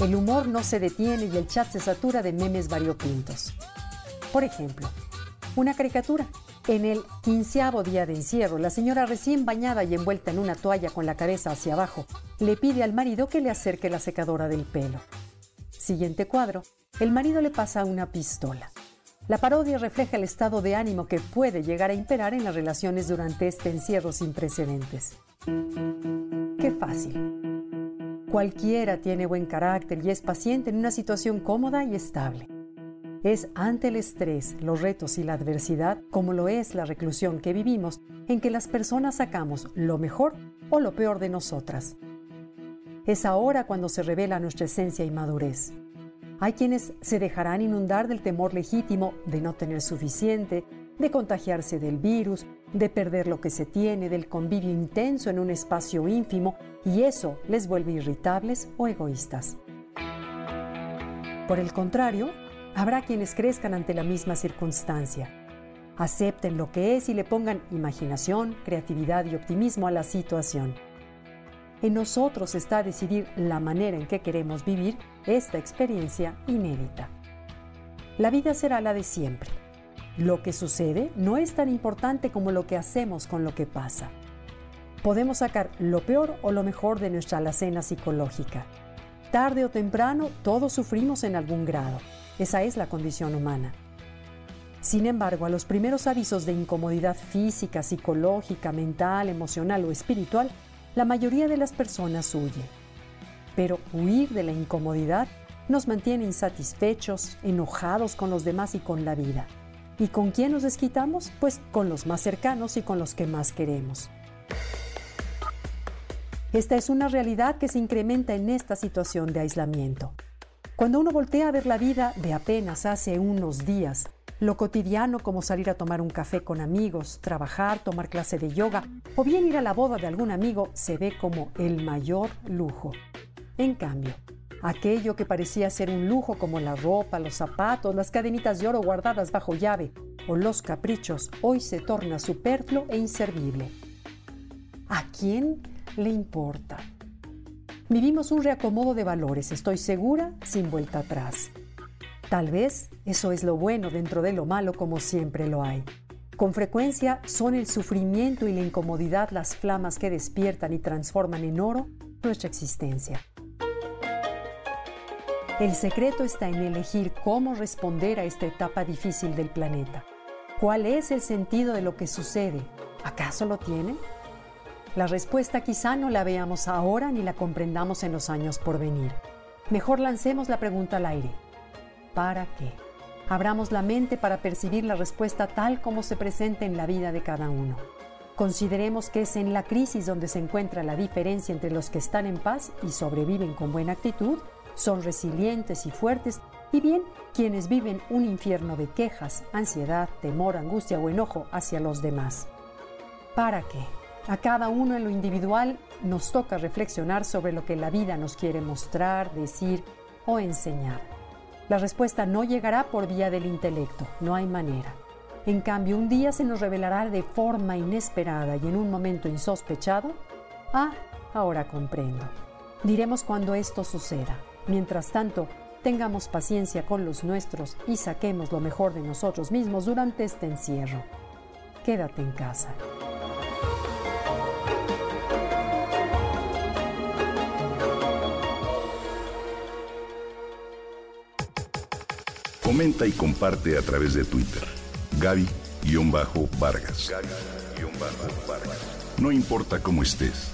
El humor no se detiene y el chat se satura de memes variopintos. Por ejemplo, una caricatura. En el quinceavo día de encierro, la señora recién bañada y envuelta en una toalla con la cabeza hacia abajo, le pide al marido que le acerque la secadora del pelo. Siguiente cuadro, el marido le pasa una pistola. La parodia refleja el estado de ánimo que puede llegar a imperar en las relaciones durante este encierro sin precedentes. Qué fácil. Cualquiera tiene buen carácter y es paciente en una situación cómoda y estable. Es ante el estrés, los retos y la adversidad, como lo es la reclusión que vivimos, en que las personas sacamos lo mejor o lo peor de nosotras. Es ahora cuando se revela nuestra esencia y madurez. Hay quienes se dejarán inundar del temor legítimo de no tener suficiente, de contagiarse del virus, de perder lo que se tiene, del convivio intenso en un espacio ínfimo, y eso les vuelve irritables o egoístas. Por el contrario, habrá quienes crezcan ante la misma circunstancia. Acepten lo que es y le pongan imaginación, creatividad y optimismo a la situación. En nosotros está decidir la manera en que queremos vivir esta experiencia inédita. La vida será la de siempre lo que sucede no es tan importante como lo que hacemos con lo que pasa. Podemos sacar lo peor o lo mejor de nuestra alacena psicológica. Tarde o temprano, todos sufrimos en algún grado. Esa es la condición humana. Sin embargo, a los primeros avisos de incomodidad física, psicológica, mental, emocional o espiritual, la mayoría de las personas huye. Pero huir de la incomodidad nos mantiene insatisfechos, enojados con los demás y con la vida. ¿Y con quién nos desquitamos? Pues con los más cercanos y con los que más queremos. Esta es una realidad que se incrementa en esta situación de aislamiento. Cuando uno voltea a ver la vida de apenas hace unos días, lo cotidiano como salir a tomar un café con amigos, trabajar, tomar clase de yoga o bien ir a la boda de algún amigo se ve como el mayor lujo. En cambio, Aquello que parecía ser un lujo como la ropa, los zapatos, las cadenitas de oro guardadas bajo llave o los caprichos, hoy se torna superfluo e inservible. ¿A quién le importa? Vivimos un reacomodo de valores, estoy segura, sin vuelta atrás. Tal vez eso es lo bueno dentro de lo malo como siempre lo hay. Con frecuencia son el sufrimiento y la incomodidad las flamas que despiertan y transforman en oro nuestra existencia. El secreto está en elegir cómo responder a esta etapa difícil del planeta. ¿Cuál es el sentido de lo que sucede? ¿Acaso lo tiene? La respuesta quizá no la veamos ahora ni la comprendamos en los años por venir. Mejor lancemos la pregunta al aire. ¿Para qué? Abramos la mente para percibir la respuesta tal como se presenta en la vida de cada uno. Consideremos que es en la crisis donde se encuentra la diferencia entre los que están en paz y sobreviven con buena actitud son resilientes y fuertes, y bien quienes viven un infierno de quejas, ansiedad, temor, angustia o enojo hacia los demás. ¿Para qué? A cada uno en lo individual nos toca reflexionar sobre lo que la vida nos quiere mostrar, decir o enseñar. La respuesta no llegará por vía del intelecto, no hay manera. En cambio, un día se nos revelará de forma inesperada y en un momento insospechado, ah, ahora comprendo. Diremos cuando esto suceda. Mientras tanto, tengamos paciencia con los nuestros y saquemos lo mejor de nosotros mismos durante este encierro. Quédate en casa. Comenta y comparte a través de Twitter. Gaby-Vargas. No importa cómo estés,